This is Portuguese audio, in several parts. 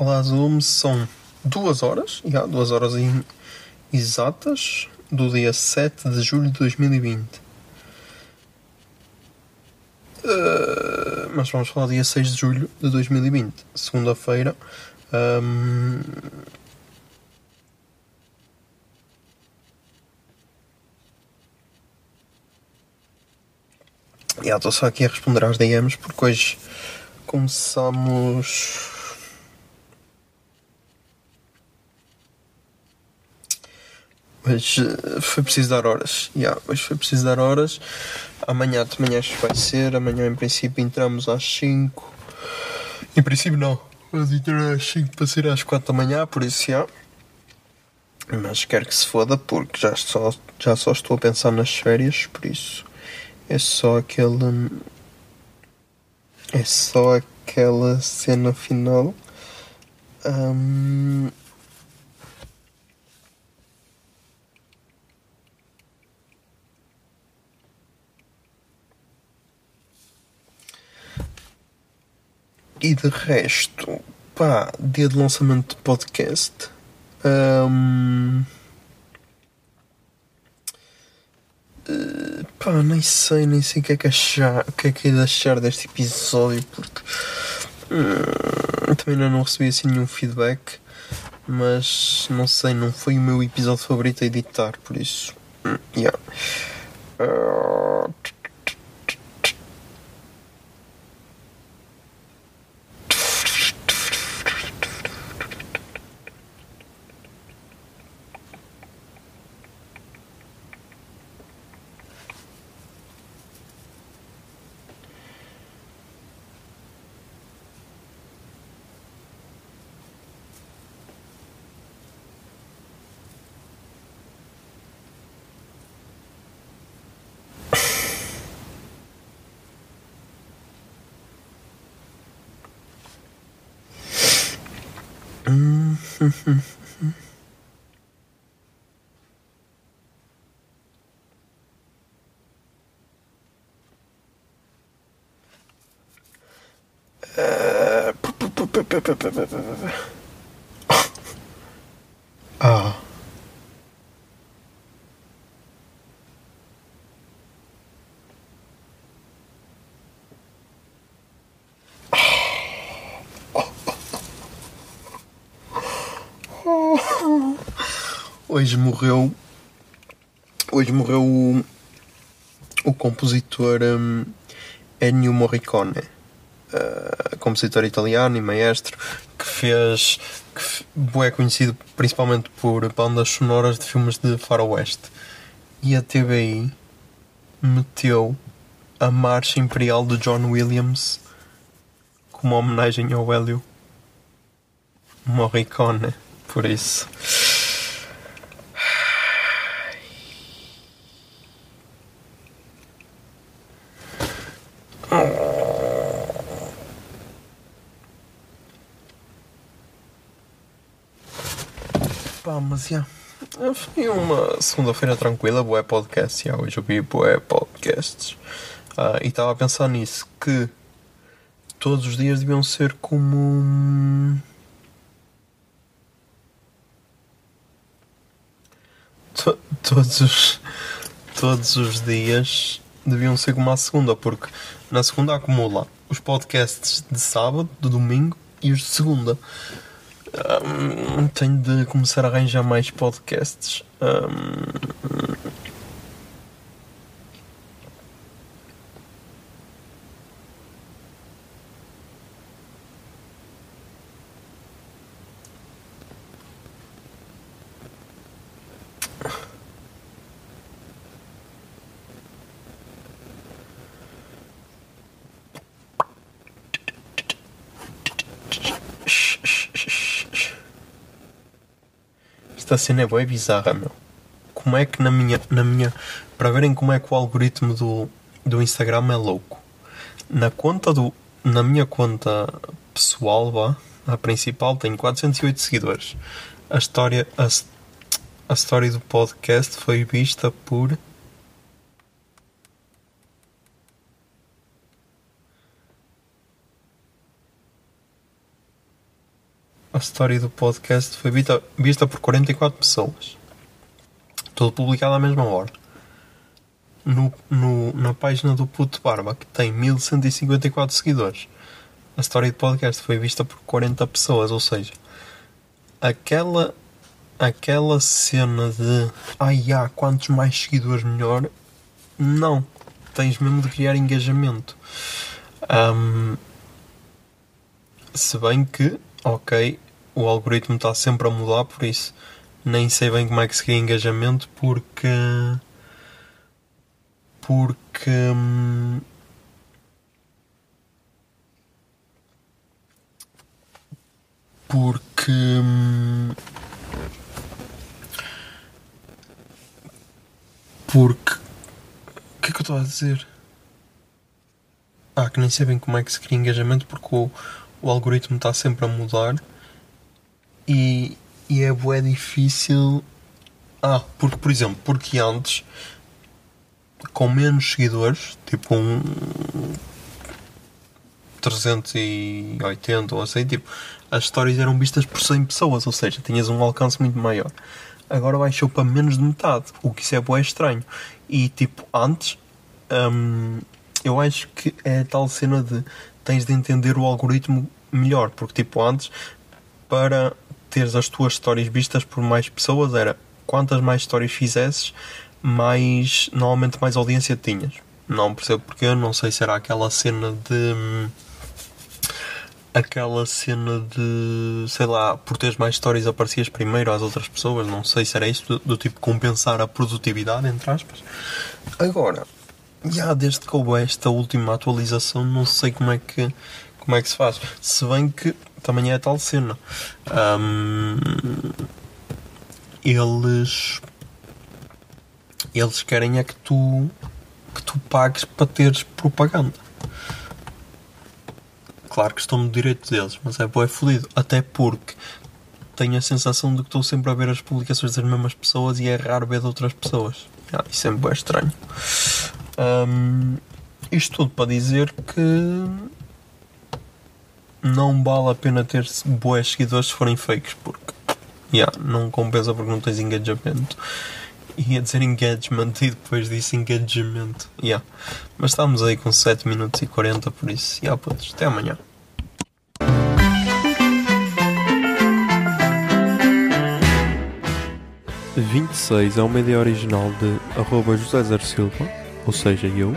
Olá, Zoom, são duas horas, já, duas horas exatas do dia 7 de julho de 2020. Uh, mas vamos falar dia 6 de julho de 2020, segunda-feira. Ahm, Já estou só aqui a responder às DMs porque hoje começamos Hoje eh, foi preciso dar horas. Yeah, hoje foi preciso dar horas. Amanhã de manhã acho que vai ser. Amanhã em princípio entramos às 5. Em princípio não. Vamos entrar às 5 para ser às 4 da manhã, por isso já. Mas quero que se foda porque já só, já só estou a pensar nas férias, por isso é só aquele. É só aquela cena final. Ahm, E de resto, pá, dia de lançamento de podcast. Ahm, eh, pá, nem sei, nem sei o que é que achar, o que é que é achar deste episódio, porque hum, também ainda não recebi assim nenhum feedback, mas não sei, não foi o meu episódio favorito a editar, por isso, hum, yeah. Ah, Ah. Hoje morreu. Hoje morreu o, o compositor um, Ennio Morricone uh, compositor italiano e maestro que fez que é conhecido principalmente por bandas sonoras de filmes de faroeste e a TVI meteu a marcha imperial de John Williams como homenagem ao Hélio Morricone por isso Mas já. Foi uma segunda-feira tranquila, boé podcast. Já, hoje eu vi boé podcasts. Ah, e estava a pensar nisso, que todos os dias deviam ser como. To- todos os. Todos os dias deviam ser como a segunda, porque na segunda acumula os podcasts de sábado, de domingo e os de segunda. Hum, tenho de começar a arranjar mais podcasts. Hum, Esta cena é bem bizarra, meu. Como é que na minha, na minha. Para verem como é que o algoritmo do, do Instagram é louco. Na conta do. Na minha conta pessoal, vá, a principal, tenho 408 seguidores. A história. A, a história do podcast foi vista por. A história do podcast foi vista, vista por 44 pessoas. Tudo publicado à mesma hora. No, no, na página do Puto Barba, que tem 1154 seguidores, a história do podcast foi vista por 40 pessoas. Ou seja, aquela, aquela cena de ai, há quantos mais seguidores melhor, não. Tens mesmo de criar engajamento. Ahm, se bem que, ok, o algoritmo está sempre a mudar, por isso nem sei bem como é que se cria engajamento, porque. Porque. Porque. Porque. O que é que eu estou a dizer? Ah, que nem sei bem como é que se cria engajamento porque o, o algoritmo está sempre a mudar e, é bué difícil. Ah, porque, por exemplo, porque antes, com menos seguidores, tipo um 380 ou assim, tipo, as histórias eram vistas por 100 pessoas, ou seja, tinhas um alcance muito maior. Agora baixou para menos de metade, o que isso é bué estranho. E tipo, antes, hum, eu acho que é tal cena de tens de entender o algoritmo melhor, porque tipo, antes, para teres as tuas histórias vistas por mais pessoas, era quantas mais histórias fizesses, mais normalmente mais audiência tinhas. Não percebo porque, não sei se era aquela cena de. hum, Aquela cena de. sei lá, por teres mais histórias aparecias primeiro às outras pessoas, não sei se era isso, do, do tipo compensar a produtividade, entre aspas. Agora, já desde que houve esta última atualização, não sei como é que, como é que se faz. Se bem que também é a tal cena. Hum, eles. Eles querem é que tu. que tu pagues para teres propaganda. Claro que estão no direito deles, mas é bué fodido. Até porque tenho a sensação de que estou sempre a ver as publicações das mesmas pessoas e é raro ver de outras pessoas. Ah, isso é bué estranho. Hum, isto tudo para dizer que não vale a pena ter boas seguidores se forem fakes, porque yeah, não compensa porque não tens engajamento. Ia dizer engagement e depois disse engajamento. Yeah. Mas estamos aí com 7 minutos e 40, por isso, yeah, putos, até amanhã. A 26 é uma ideia original de arroba José Zer Silva, ou seja, eu.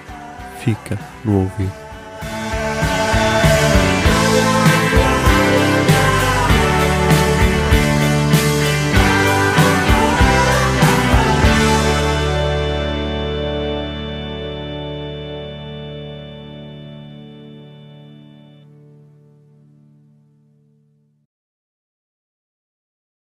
fica no ouvido.